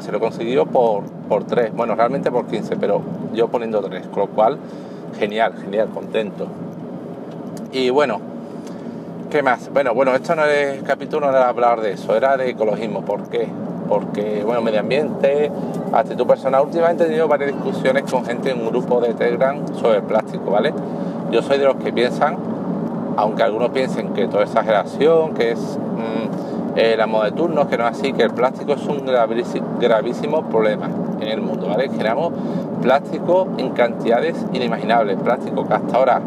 se lo consiguió por, por 3, bueno, realmente por 15, pero yo poniendo 3, con lo cual, genial, genial, contento. Y bueno, ¿qué más? Bueno, bueno, esto no es capítulo, no era hablar de eso, era de ecologismo. ¿Por qué? Porque, bueno, medio ambiente, actitud personal. Últimamente he tenido varias discusiones con gente en un grupo de Telegram sobre el plástico, ¿vale? Yo soy de los que piensan, aunque algunos piensen que toda exageración, que es mmm, eh, la de turnos, que no es así, que el plástico es un gravísimo problema en el mundo, ¿vale? Generamos plástico en cantidades inimaginables, plástico que hasta ahora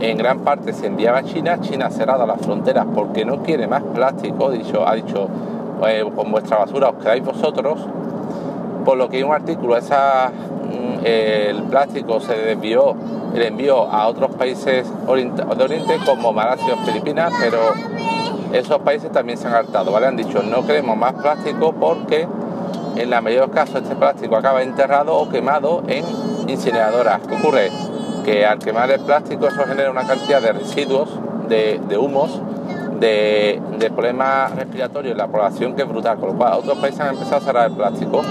en gran parte se enviaba a China, China ha cerrado las fronteras porque no quiere más plástico, ha dicho, eh, con vuestra basura os quedáis vosotros, por lo que hay un artículo, esa, mm, el plástico se desvió, el envió a otros países de Oriente como Malasia o Filipinas, pero esos países también se han hartado, ¿vale? Han dicho, no queremos más plástico porque en la mayoría de casos este plástico acaba enterrado o quemado en incineradoras. ¿Qué ocurre? Que al quemar el plástico eso genera una cantidad de residuos, de, de humos, de, de, problemas respiratorios en la población que es brutal, con lo cual otros países han empezado a cerrar el plástico.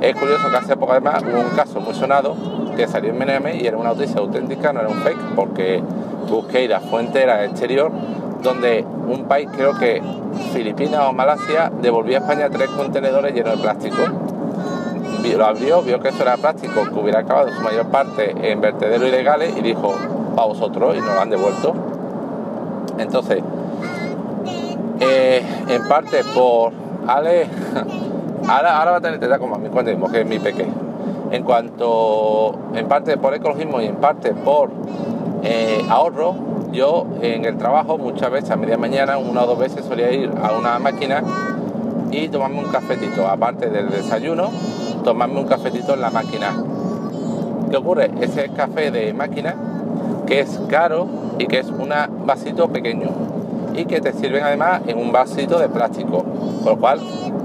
Es curioso que hace poco además hubo un caso muy sonado que salió en MNM y era una noticia auténtica, no era un fake, porque busqué y la fuente era exterior, donde un país, creo que Filipinas o Malasia, devolvió a España tres contenedores llenos de plástico. Lo abrió, vio que eso era plástico, que hubiera acabado su mayor parte en vertederos ilegales y dijo, para vosotros, y nos lo han devuelto. Entonces, eh, en parte por Ale, ahora, ahora va a tener que como a mi cuenta que es mi pequeño. En cuanto, en parte por ecologismo y en parte por eh, ahorro, yo en el trabajo muchas veces a media mañana, una o dos veces solía ir a una máquina y tomarme un cafetito, aparte del desayuno, tomarme un cafetito en la máquina. ¿Qué ocurre? Ese café de máquina que es caro y que es un vasito pequeño y que te sirven además en un vasito de plástico, con lo cual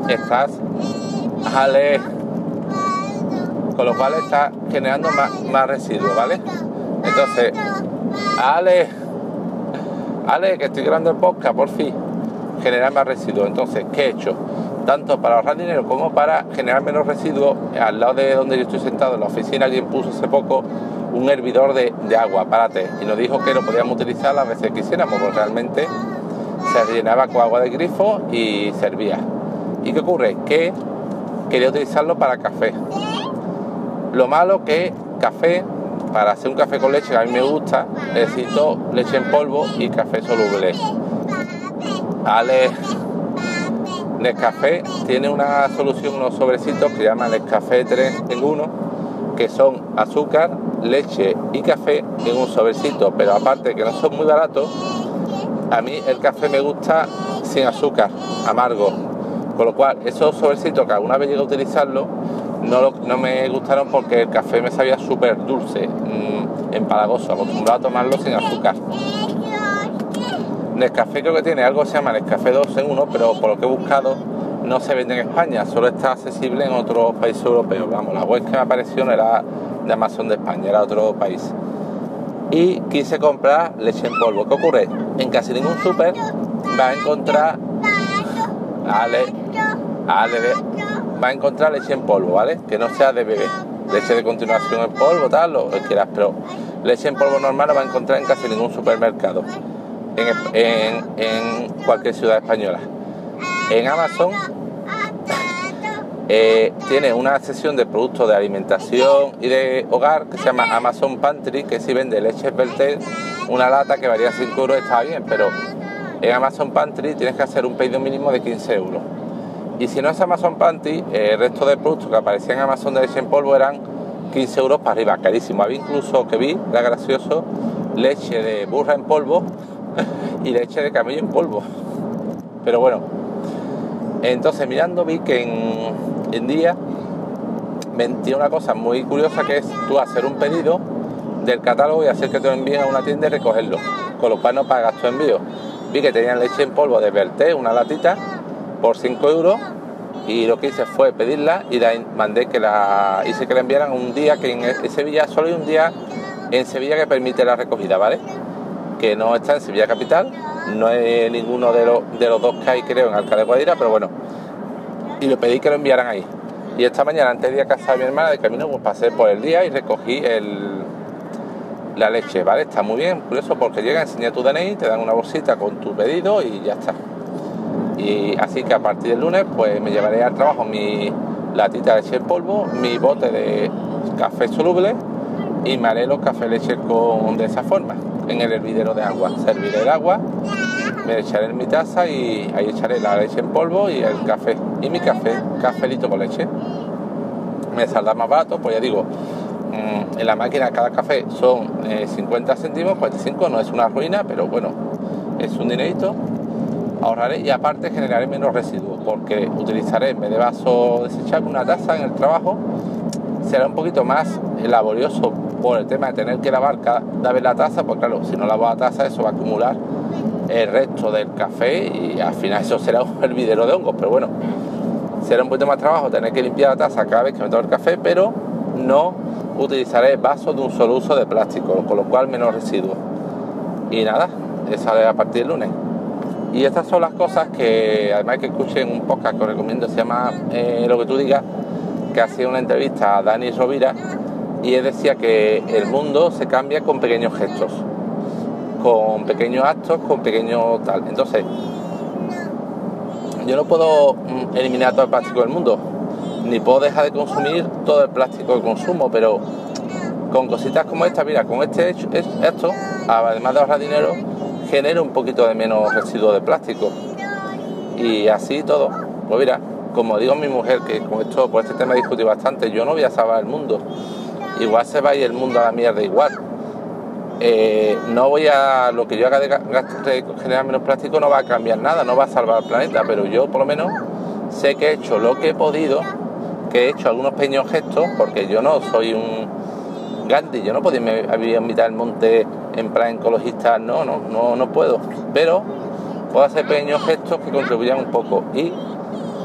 estás ale, con lo cual estás generando más, más residuos, ¿vale? Entonces, Ale, Ale, que estoy grabando el podcast, por fin, generar más residuos. Entonces, ¿qué he hecho? Tanto para ahorrar dinero como para generar menos residuos, al lado de donde yo estoy sentado en la oficina, alguien puso hace poco un hervidor de, de agua para té y nos dijo que lo podíamos utilizar las veces que quisiéramos, porque realmente se llenaba con agua de grifo y servía. ¿Y qué ocurre? Que quería utilizarlo para café. Lo malo que café, para hacer un café con leche que a mí me gusta, necesito leche en polvo y café soluble. Ale Nescafé tiene una solución, unos sobrecitos que llaman Nescafé 3 en 1, que son azúcar, leche y café en un sobrecito, pero aparte que no son muy baratos, a mí el café me gusta sin azúcar, amargo. Con lo cual, esos sobrecitos que alguna vez llegué a utilizarlo, no, lo, no me gustaron porque el café me sabía súper dulce, mmm, empalagoso, acostumbrado a tomarlo sin azúcar. Nescafé creo que tiene algo que se llama Nescafé 2 en 1, pero por lo que he buscado no se vende en España, solo está accesible en otros países europeos. Vamos, la web que me apareció no era de Amazon de España, era otro país. Y quise comprar leche en polvo. ¿Qué ocurre? En casi ningún súper va a encontrar Ale, Ale, va a encontrar leche en polvo, ¿vale? Que no sea de bebé. Leche de continuación en polvo, tal, lo que quieras, pero leche en polvo normal no va a encontrar en casi ningún supermercado. En, cualquier ciudad española. En Amazon eh, tiene una sección de productos de alimentación y de hogar que se llama Amazon Pantry, que si vende leche Belter, una lata que varía 5 euros está bien, pero en Amazon Pantry tienes que hacer un pedido mínimo de 15 euros. Y si no es Amazon Pantry, eh, el resto de productos que aparecían en Amazon de leche en polvo eran 15 euros para arriba, carísimo. Había incluso que vi, era gracioso, leche de burra en polvo y leche de camello en polvo. Pero bueno, entonces mirando vi que en, en día tiene una cosa muy curiosa que es tú hacer un pedido del catálogo y hacer que te lo envíen a una tienda y recogerlo, con lo cual no pagas tu envío. Vi que tenían leche en polvo de Berté, una latita, por 5 euros y lo que hice fue pedirla y la mandé que la hice que la enviaran un día que en Sevilla solo hay un día en Sevilla que permite la recogida, ¿vale? Que no está en Sevilla capital, no es ninguno de los, de los dos que hay creo en Alcalá de Guadira, pero bueno, y le pedí que lo enviaran ahí. Y esta mañana, antes de ir a casa de mi hermana, de camino, pues pasé por el día y recogí el, la leche, ¿vale? Está muy bien, por eso porque llega, enseña tu DNI, te dan una bolsita con tu pedido y ya está. Y así que a partir del lunes, pues me llevaré al trabajo mi latita de leche en polvo, mi bote de café soluble y me haré los cafés leche con, de esa forma, en el hervidero de agua. Serviré el agua, me echaré en mi taza y ahí echaré la leche en polvo y el café. Y mi café, cafelito con leche. Me saldrá más barato, pues ya digo, mm, en la máquina cada café son 50 eh, céntimos, 45 no es una ruina, pero bueno, es un dinerito. Ahorraré y aparte generaré menos residuos porque utilizaré en vez de vaso desechable una taza en el trabajo. Será un poquito más laborioso por el tema de tener que lavar cada vez la taza, pues claro, si no lavo la taza eso va a acumular el resto del café y al final eso será un hervidero de hongos, pero bueno, será un poquito más trabajo tener que limpiar la taza cada vez que me tomo el café, pero no utilizaré vasos de un solo uso de plástico, con lo cual menos residuos. Y nada, eso sale a partir del lunes. Y estas son las cosas que además que escuchen un podcast que os recomiendo, se llama eh, Lo que tú digas, que hacía una entrevista a Dani Rovira y él decía que el mundo se cambia con pequeños gestos, con pequeños actos, con pequeños tal. Entonces, yo no puedo mm, eliminar todo el plástico del mundo, ni puedo dejar de consumir todo el plástico que consumo, pero con cositas como esta, mira, con este hecho, esto, además de ahorrar dinero, genera un poquito de menos residuos de plástico. Y así todo. Pues mira, como digo mi mujer, que con esto, por este tema discutí bastante, yo no voy a salvar el mundo igual se va a ir el mundo a la mierda igual. Eh, no voy a, lo que yo haga de, generar menos plástico no va a cambiar nada, no va a salvar el planeta, pero yo por lo menos sé que he hecho lo que he podido, que he hecho algunos pequeños gestos, porque yo no soy un Gandhi, yo no podía vivir en mitad del monte en plan ecologista, no, no, no, no puedo, pero puedo hacer pequeños gestos que contribuyan un poco. Y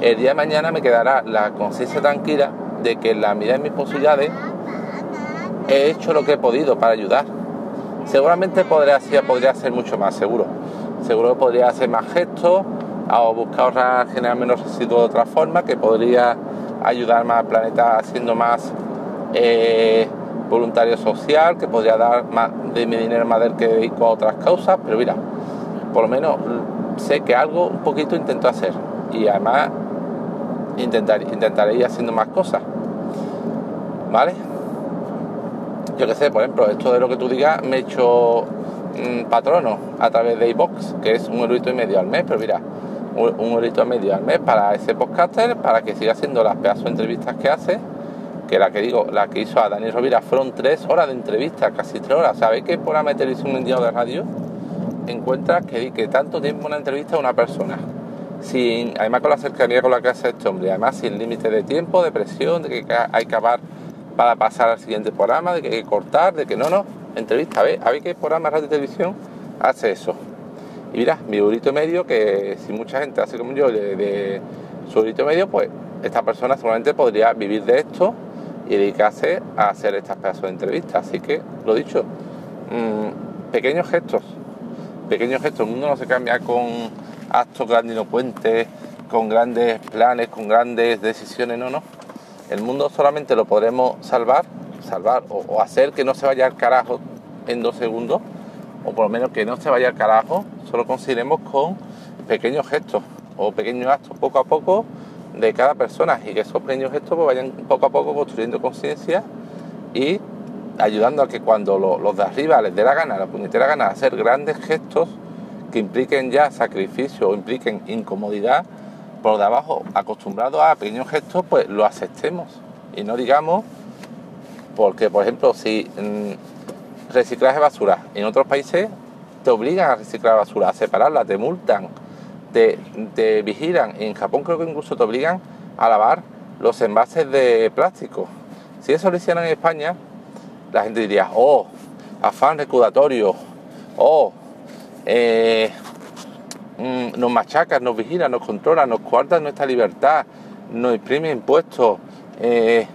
el día de mañana me quedará la conciencia tranquila de que en la medida de mis posibilidades he hecho lo que he podido para ayudar. Seguramente podría, podría hacer mucho más, seguro. Seguro podría hacer más gestos. O buscar generar menos residuos de otra forma, que podría ayudar más al planeta haciendo más eh, voluntario social, que podría dar más de mi dinero más del que dedico a otras causas, pero mira, por lo menos sé que algo un poquito intento hacer y además intentar, intentaré ir haciendo más cosas. ¿Vale? yo qué sé, por ejemplo, esto de lo que tú digas, me he hecho mm, patrono a través de iBox, que es un eurito y medio al mes, pero mira, un, un y medio al mes para ese podcaster, para que siga haciendo las pedazos de entrevistas que hace, que la que digo, la que hizo a Daniel Rovira fueron tres horas de entrevista, casi tres horas. ¿Sabéis que por televisión un de radio encuentras que, que tanto tiempo una entrevista a una persona? Sin, además con la cercanía con la que hace este hombre, además sin límite de tiempo, de presión, de que hay que acabar para pasar al siguiente programa, de que hay que cortar, de que no, no, entrevista, a ver, a ver qué programa de radio y televisión hace eso. Y mira, mi eurito medio, que si mucha gente hace como yo de, su eurito medio, pues esta persona seguramente podría vivir de esto y dedicarse a hacer estas pedazos de entrevistas. Así que, lo dicho, mm, pequeños gestos, pequeños gestos. El mundo no se cambia con actos grandilocuentes, con grandes planes, con grandes decisiones, no, no. El mundo solamente lo podremos salvar, salvar o, hacer que no se vaya al carajo en dos segundos, o por lo menos que no se vaya al carajo, solo conseguiremos con pequeños gestos o pequeños actos. Poco a poco de cada persona y que esos pequeños gestos pues, vayan poco a poco construyendo conciencia y ayudando a que cuando los de arriba les dé la gana, la puñetera gana hacer grandes gestos que impliquen ya sacrificio o impliquen incomodidad, por de abajo acostumbrados a pequeños gestos, pues lo aceptemos. Y no digamos, porque por ejemplo, si mm, reciclaje basura en otros países te obligan a reciclar basura, a separarla, te multan, te, te vigilan. En Japón creo que incluso te obligan a lavar los envases de plástico. Si eso lo hicieran en España, la gente diría, oh, afán recaudatorio, oh, eh, Mm, nos machacan, nos vigilan, nos controlan, nos coartan nuestra libertad, nos imprime impuestos, eh,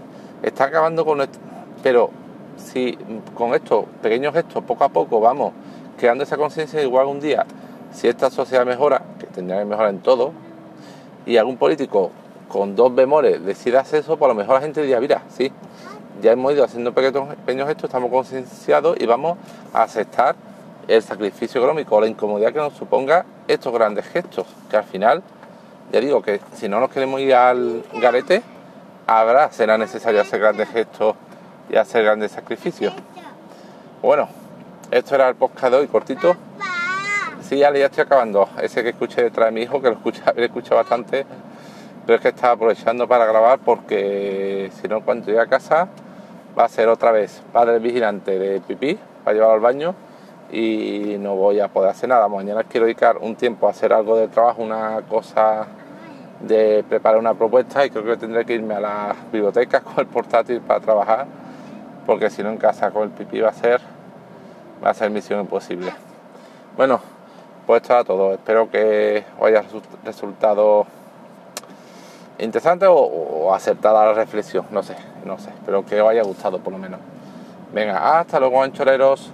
está acabando con nuestro... Pero si con estos pequeños gestos, poco a poco, vamos creando esa conciencia, igual un día, si esta sociedad mejora, que tendría que mejorar en todo, y algún político con dos bemoles decidas eso, por lo mejor la gente diría, mira, sí, ya hemos ido haciendo pequeños, pequeños gestos, estamos concienciados y vamos a aceptar el sacrificio económico o la incomodidad que nos suponga estos grandes gestos, que al final, ya digo que si no nos queremos ir al garete, habrá, será necesario hacer grandes gestos y hacer grandes sacrificios. Bueno, esto era el podcast de hoy, cortito. Sí, ya, ya estoy acabando. Ese que escuché detrás de mi hijo, que lo escucha, escucha bastante, pero es que estaba aprovechando para grabar porque si no, cuando llegue a casa va a ser otra vez padre vigilante de pipí para llevarlo al baño y no voy a poder hacer nada. Mañana quiero dedicar un tiempo a hacer algo de trabajo, una cosa de preparar una propuesta y creo que tendré que irme a la biblioteca con el portátil para trabajar porque si no en casa con el pipí va a ser va a ser misión imposible. Bueno, pues esto era todo. Espero que os haya resultado interesante o, o, acertada la reflexión. No sé, no sé. Espero que os haya gustado por lo menos. Venga, hasta luego, anchoreros.